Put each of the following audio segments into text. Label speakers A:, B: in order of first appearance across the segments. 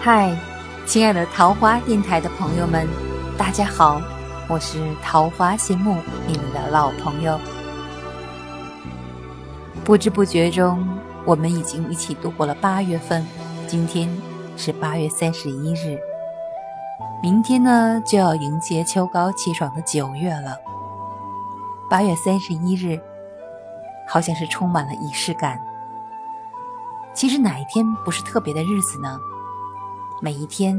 A: 嗨，亲爱的桃花电台的朋友们，大家好，我是桃花心木，你们的老朋友。不知不觉中，我们已经一起度过了八月份，今天是八月三十一日，明天呢就要迎接秋高气爽的九月了。八月三十一日，好像是充满了仪式感。其实哪一天不是特别的日子呢？每一天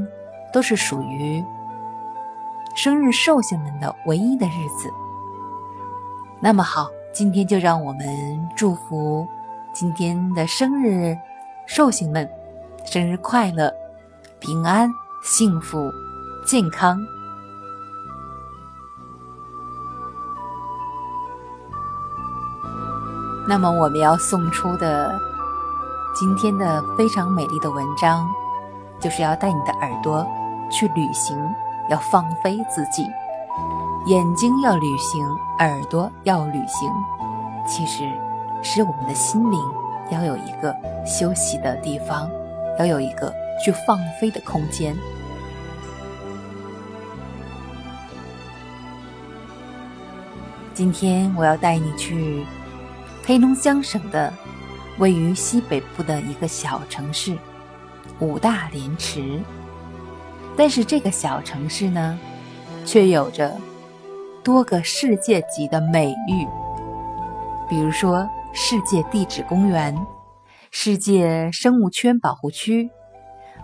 A: 都是属于生日寿星们的唯一的日子。那么好，今天就让我们祝福今天的生日寿星们生日快乐、平安、幸福、健康。那么我们要送出的。今天的非常美丽的文章，就是要带你的耳朵去旅行，要放飞自己，眼睛要旅行，耳朵要旅行，其实是我们的心灵要有一个休息的地方，要有一个去放飞的空间。今天我要带你去黑龙江省的。位于西北部的一个小城市五大连池，但是这个小城市呢，却有着多个世界级的美誉，比如说世界地质公园、世界生物圈保护区、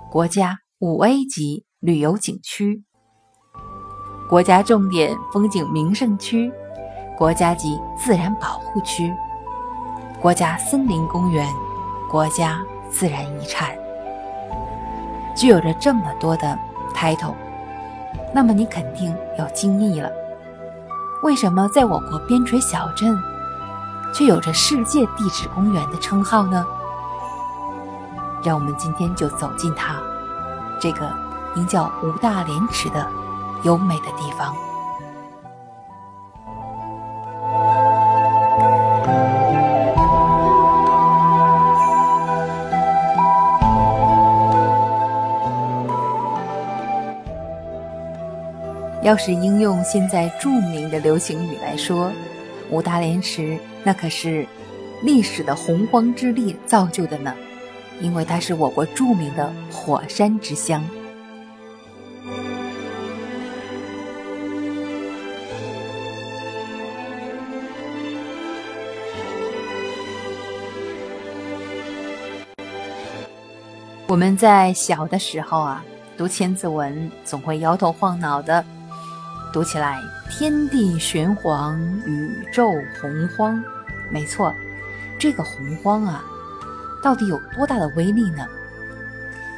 A: 国家五 A 级旅游景区、国家重点风景名胜区、国家级自然保护区。国家森林公园、国家自然遗产，具有着这么多的 title，那么你肯定要惊异了。为什么在我国边陲小镇，却有着世界地质公园的称号呢？让我们今天就走进它，这个名叫五大连池的优美的地方。要是应用现在著名的流行语来说，五大连池那可是历史的洪荒之力造就的呢，因为它是我国著名的火山之乡。我们在小的时候啊，读千字文总会摇头晃脑的。读起来，天地玄黄，宇宙洪荒。没错，这个洪荒啊，到底有多大的威力呢？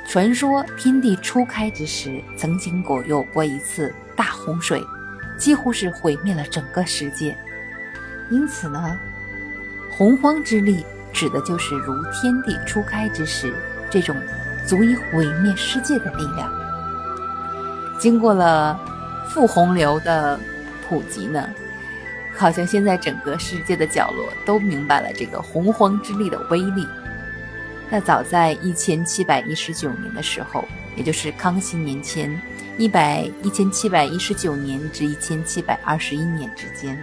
A: 传说天地初开之时，曾经过有过一次大洪水，几乎是毁灭了整个世界。因此呢，洪荒之力指的就是如天地初开之时这种足以毁灭世界的力量。经过了。富洪流的普及呢，好像现在整个世界的角落都明白了这个洪荒之力的威力。那早在一千七百一十九年的时候，也就是康熙年间，一百一千七百一十九年至一千七百二十一年之间，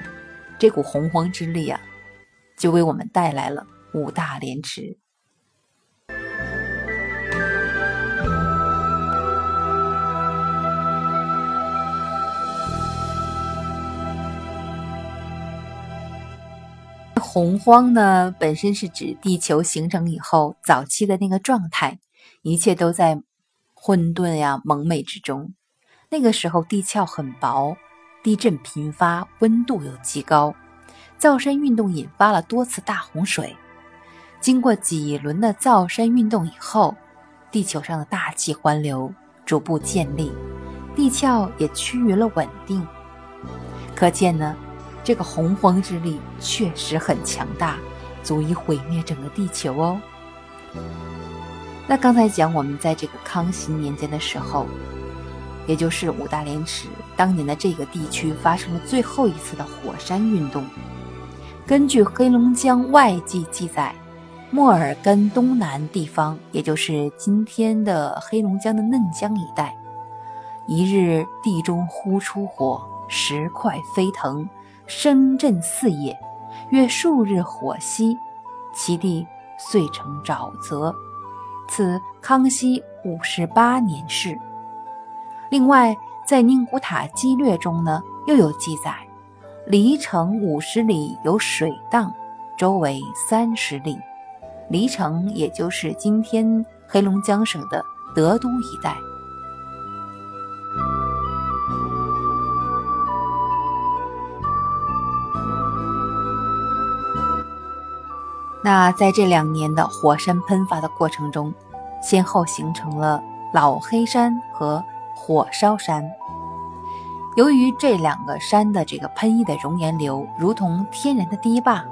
A: 这股洪荒之力啊，就为我们带来了五大连池。洪荒呢，本身是指地球形成以后早期的那个状态，一切都在混沌呀、蒙昧之中。那个时候地壳很薄，地震频发，温度又极高，造山运动引发了多次大洪水。经过几轮的造山运动以后，地球上的大气环流逐步建立，地壳也趋于了稳定。可见呢。这个洪荒之力确实很强大，足以毁灭整个地球哦。那刚才讲，我们在这个康熙年间的时候，也就是五大连池当年的这个地区发生了最后一次的火山运动。根据黑龙江外记记载，莫尔根东南地方，也就是今天的黑龙江的嫩江一带，一日地中忽出火，石块飞腾，声震四野，约数日火熄，其地遂成沼泽。此康熙五十八年事。另外，在《宁古塔纪略》中呢，又有记载：离城五十里有水荡，周围三十里。黎城也就是今天黑龙江省的德都一带。那在这两年的火山喷发的过程中，先后形成了老黑山和火烧山。由于这两个山的这个喷溢的熔岩流如同天然的堤坝，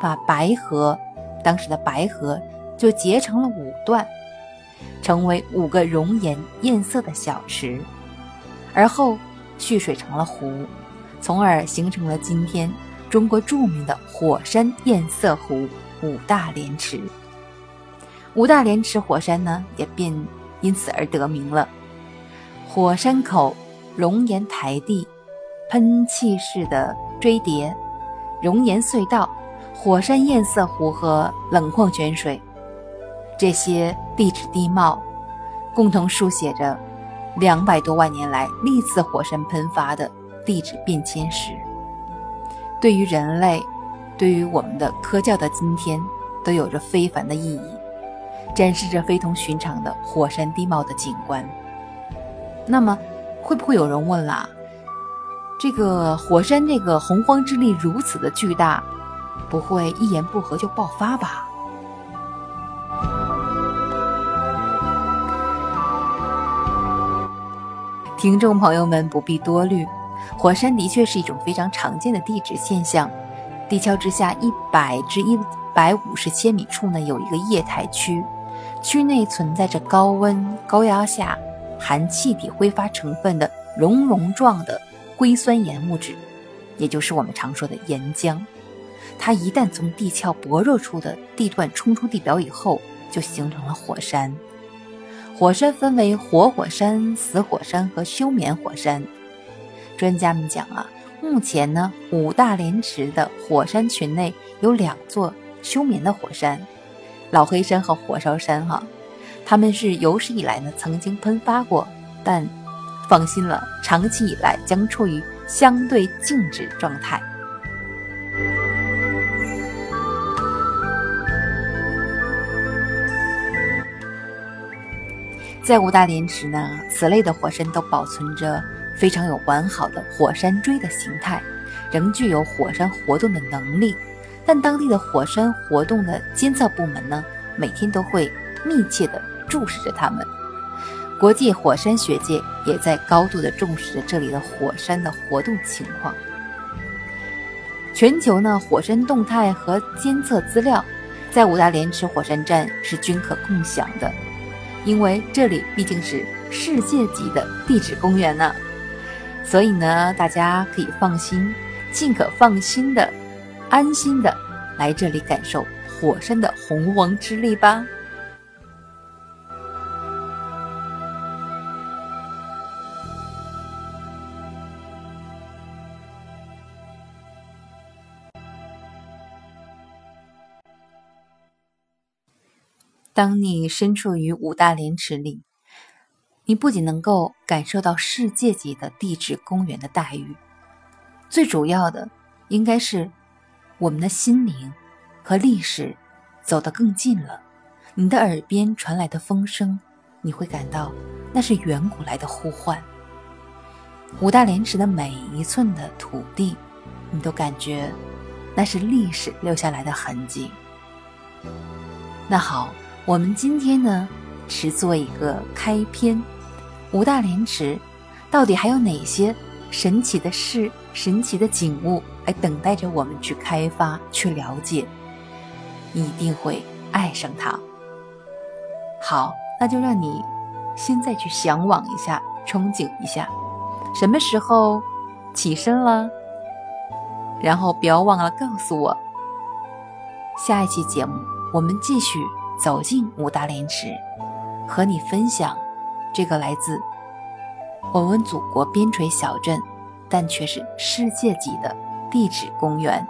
A: 把白河。当时的白河就结成了五段，成为五个熔岩艳色的小池，而后蓄水成了湖，从而形成了今天中国著名的火山艳色湖五大连池。五大连池火山呢，也便因此而得名了。火山口、熔岩台地、喷气式的锥叠、熔岩隧道。火山堰塞湖和冷矿泉水，这些地质地貌，共同书写着两百多万年来历次火山喷发的地质变迁史。对于人类，对于我们的科教的今天，都有着非凡的意义，展示着非同寻常的火山地貌的景观。那么，会不会有人问了？这个火山这个洪荒之力如此的巨大？不会一言不合就爆发吧？听众朋友们不必多虑，火山的确是一种非常常见的地质现象。地壳之下一百至一百五十千米处呢，有一个液态区，区内存在着高温高压下含气体挥发成分的熔融状的硅酸盐物质，也就是我们常说的岩浆。它一旦从地壳薄弱处的地段冲出地表以后，就形成了火山。火山分为活火山、死火山和休眠火山。专家们讲啊，目前呢，五大连池的火山群内有两座休眠的火山，老黑山和火烧山哈，它们是有史以来呢曾经喷发过，但放心了，长期以来将处于相对静止状态。在五大连池呢，此类的火山都保存着非常有完好的火山锥的形态，仍具有火山活动的能力。但当地的火山活动的监测部门呢，每天都会密切地注视着它们。国际火山学界也在高度地重视着这里的火山的活动情况。全球呢，火山动态和监测资料，在五大连池火山站是均可共享的。因为这里毕竟是世界级的地质公园呢，所以呢，大家可以放心，尽可放心的、安心的来这里感受火山的洪荒之力吧。当你身处于五大连池里，你不仅能够感受到世界级的地质公园的待遇，最主要的应该是我们的心灵和历史走得更近了。你的耳边传来的风声，你会感到那是远古来的呼唤。五大连池的每一寸的土地，你都感觉那是历史留下来的痕迹。那好。我们今天呢，只做一个开篇。五大连池到底还有哪些神奇的事、神奇的景物，来等待着我们去开发、去了解？你一定会爱上它。好，那就让你现在去向往一下、憧憬一下，什么时候起身了？然后不要忘了告诉我。下一期节目。我们继续走进五大连池，和你分享这个来自我们祖国边陲小镇，但却是世界级的地质公园。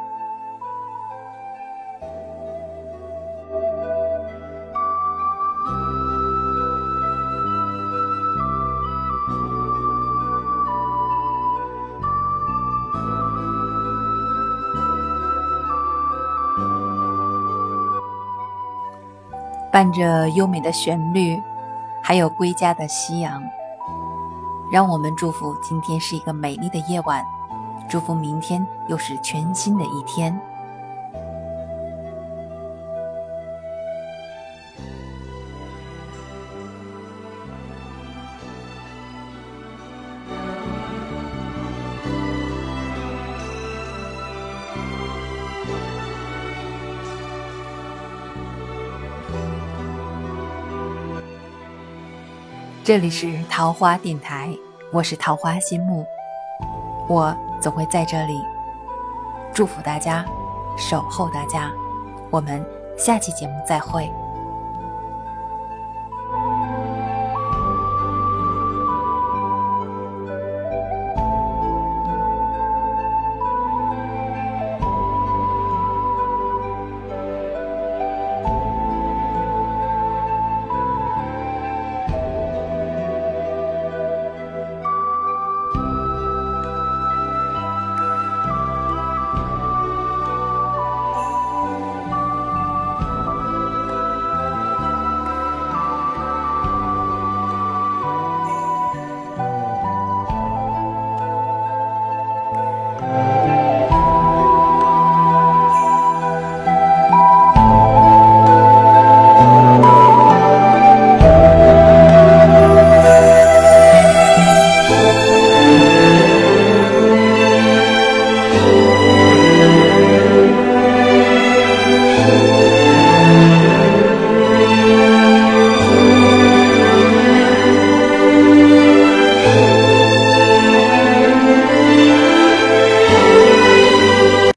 A: 伴着优美的旋律，还有归家的夕阳，让我们祝福今天是一个美丽的夜晚，祝福明天又是全新的一天。这里是桃花电台，我是桃花心木，我总会在这里祝福大家，守候大家，我们下期节目再会。